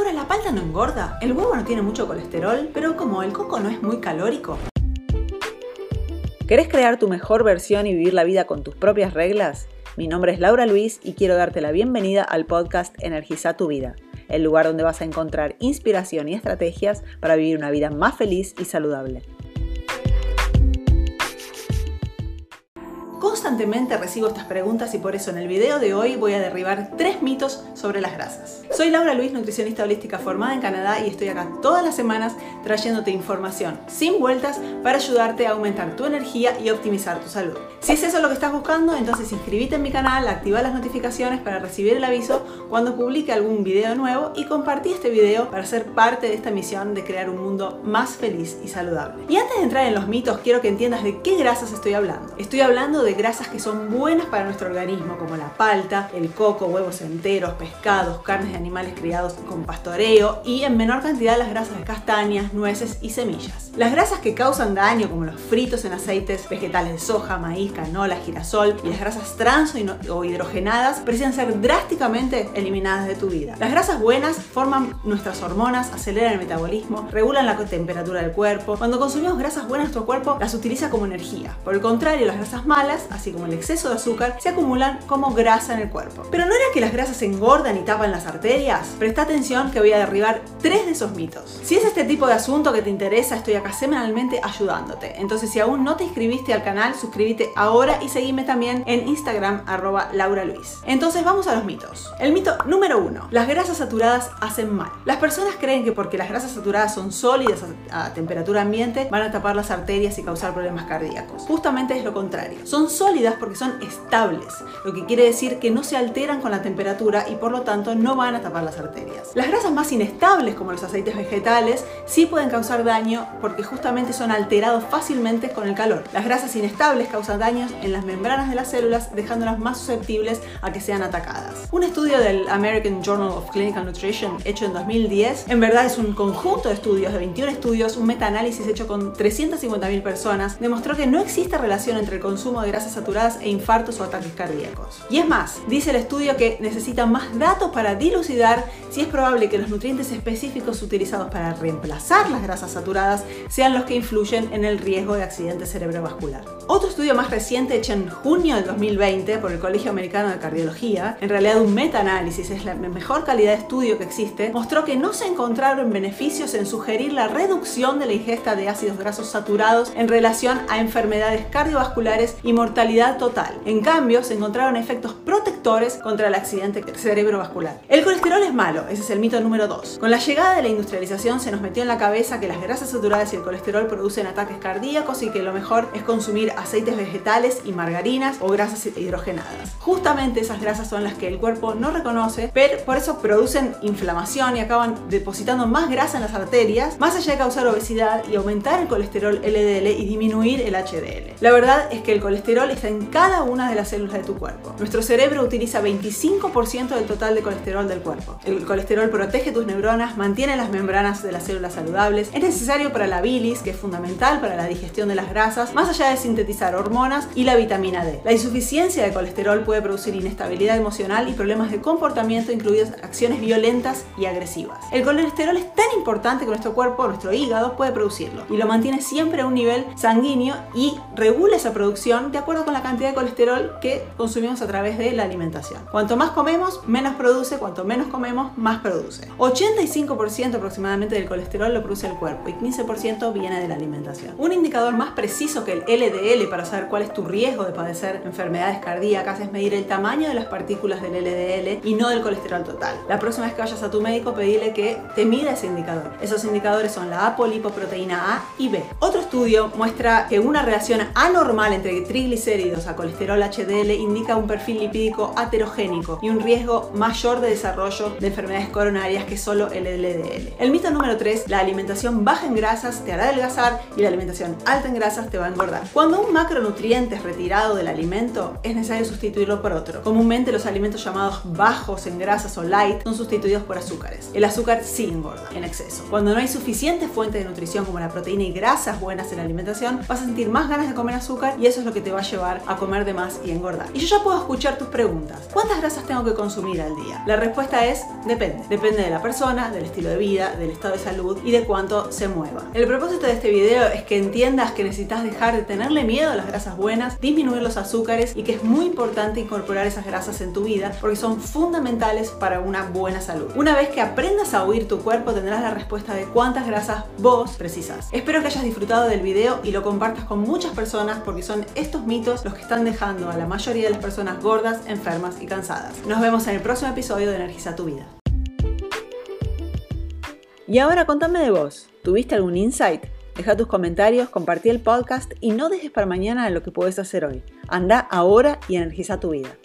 Laura, la palta no engorda, el huevo no tiene mucho colesterol, pero como el coco no es muy calórico. ¿Querés crear tu mejor versión y vivir la vida con tus propias reglas? Mi nombre es Laura Luis y quiero darte la bienvenida al podcast Energiza tu vida, el lugar donde vas a encontrar inspiración y estrategias para vivir una vida más feliz y saludable. Constantemente recibo estas preguntas y por eso en el video de hoy voy a derribar tres mitos sobre las grasas. Soy Laura Luis, nutricionista holística formada en Canadá y estoy acá todas las semanas trayéndote información sin vueltas para ayudarte a aumentar tu energía y optimizar tu salud. Si es eso lo que estás buscando, entonces inscríbete en mi canal, activa las notificaciones para recibir el aviso cuando publique algún video nuevo y compartí este video para ser parte de esta misión de crear un mundo más feliz y saludable. Y antes de entrar en los mitos, quiero que entiendas de qué grasas estoy hablando. Estoy hablando de grasas que son buenas para nuestro organismo, como la palta, el coco, huevos enteros, pescados, carnes de animales criados con pastoreo y en menor cantidad las grasas de castañas, nueces y semillas. Las grasas que causan daño, como los fritos en aceites vegetales de soja, maíz, canola, girasol y las grasas trans o hidrogenadas, precisan ser drásticamente eliminadas de tu vida. Las grasas buenas forman nuestras hormonas, aceleran el metabolismo, regulan la temperatura del cuerpo. Cuando consumimos grasas buenas, nuestro cuerpo las utiliza como energía. Por el contrario, las grasas malas así como el exceso de azúcar, se acumulan como grasa en el cuerpo. Pero no era que las grasas engordan y tapan las arterias. Presta atención que voy a derribar tres de esos mitos. Si es este tipo de asunto que te interesa, estoy acá semanalmente ayudándote. Entonces, si aún no te inscribiste al canal, suscríbete ahora y seguime también en Instagram, arroba Laura. Entonces, vamos a los mitos. El mito número uno: las grasas saturadas hacen mal. Las personas creen que porque las grasas saturadas son sólidas a, a temperatura ambiente, van a tapar las arterias y causar problemas cardíacos. Justamente es lo contrario. Son sólidas porque son estables, lo que quiere decir que no se alteran con la temperatura y por lo tanto no van a tapar las arterias. Las grasas más inestables, como los aceites vegetales, sí pueden causar daño porque justamente son alterados fácilmente con el calor. Las grasas inestables causan daños en las membranas de las células, dejándolas más susceptibles a que sean atacadas. Un estudio del American Journal of Clinical Nutrition hecho en 2010, en verdad es un conjunto de estudios, de 21 estudios, un metaanálisis hecho con 350.000 personas, demostró que no existe relación entre el consumo de grasas saturadas e infartos o ataques cardíacos. Y es más, dice el estudio que necesita más datos para dilucidar si es probable que los nutrientes específicos utilizados para reemplazar las grasas saturadas sean los que influyen en el riesgo de accidente cerebrovascular. Otro estudio más reciente hecho en junio del 2020 por el Colegio Americano de Cardiología, en realidad un metaanálisis, es la mejor calidad de estudio que existe, mostró que no se encontraron beneficios en sugerir la reducción de la ingesta de ácidos grasos saturados en relación a enfermedades cardiovasculares y mortalidad total. En cambio, se encontraron efectos protectores contra el accidente cerebrovascular. El colesterol es malo, ese es el mito número 2. Con la llegada de la industrialización se nos metió en la cabeza que las grasas saturadas y el colesterol producen ataques cardíacos y que lo mejor es consumir aceites vegetales y margarinas o grasas hidrogenadas. Justamente esas grasas son las que el cuerpo no reconoce, pero por eso producen inflamación y acaban depositando más grasa en las arterias, más allá de causar obesidad y aumentar el colesterol LDL y disminuir el HDL. La verdad es que el colesterol está en cada una de las células de tu cuerpo. Nuestro cerebro utiliza 25% del total de colesterol del cuerpo. El colesterol protege tus neuronas, mantiene las membranas de las células saludables, es necesario para la bilis, que es fundamental para la digestión de las grasas, más allá de sintetizar hormonas y la vitamina D. La insuficiencia de colesterol puede producir inestabilidad emocional y problemas de comportamiento, incluidas acciones violentas y agresivas. El colesterol es tan importante que nuestro cuerpo, nuestro hígado, puede producirlo y lo mantiene siempre a un nivel sanguíneo y regula esa producción de acuerdo con la cantidad de colesterol que consumimos a través de la alimentación. Cuanto más comemos, menos produce, cuanto menos comemos, más produce. 85% aproximadamente del colesterol lo produce el cuerpo y 15% viene de la alimentación. Un indicador más preciso que el LDL para saber cuál es tu riesgo de padecer enfermedades cardíacas es medir el tamaño de las partículas del LDL y no del colesterol total. La próxima vez que vayas a tu médico, pedile que te mida ese indicador. Esos indicadores son la apolipoproteína A y B. Otro estudio muestra que una relación anormal entre triglicéridos a colesterol HDL indica un perfil lipídico aterogénico y un riesgo mayor de desarrollo de enfermedades coronarias que solo el LDL. El mito número 3, la alimentación baja en grasas te hará adelgazar y la alimentación alta en grasas te va a engordar. Cuando un macronutriente es retirado del alimento, es necesario sustituirlo por otro. Comúnmente los alimentos llamados bajos en grasas o light son sustituidos por azúcares. El azúcar sí engorda en exceso. Cuando no hay suficientes fuentes de nutrición como la proteína y grasas buenas en la alimentación, vas a sentir más ganas de comer azúcar y eso es lo que te va a llevar a comer de más y engordar. Y yo ya puedo escuchar tus preguntas. ¿Cuántas grasas tengo que consumir al día? La respuesta es depende. Depende de la persona, del estilo de vida, del estado de salud y de cuánto se mueva. El propósito de este video es que entiendas que necesitas dejar de tenerle miedo a las grasas buenas, disminuir los azúcares y que es muy importante incorporar esas grasas en tu vida porque son fundamentales para una buena salud. Una vez que aprendas a oír tu cuerpo tendrás la respuesta de cuántas grasas vos precisas. Espero que hayas disfrutado del video y lo compartas con muchas personas porque son estos los que están dejando a la mayoría de las personas gordas, enfermas y cansadas. Nos vemos en el próximo episodio de Energiza tu vida. Y ahora contame de vos. ¿Tuviste algún insight? Deja tus comentarios, compartí el podcast y no dejes para mañana lo que puedes hacer hoy. Anda ahora y energiza tu vida.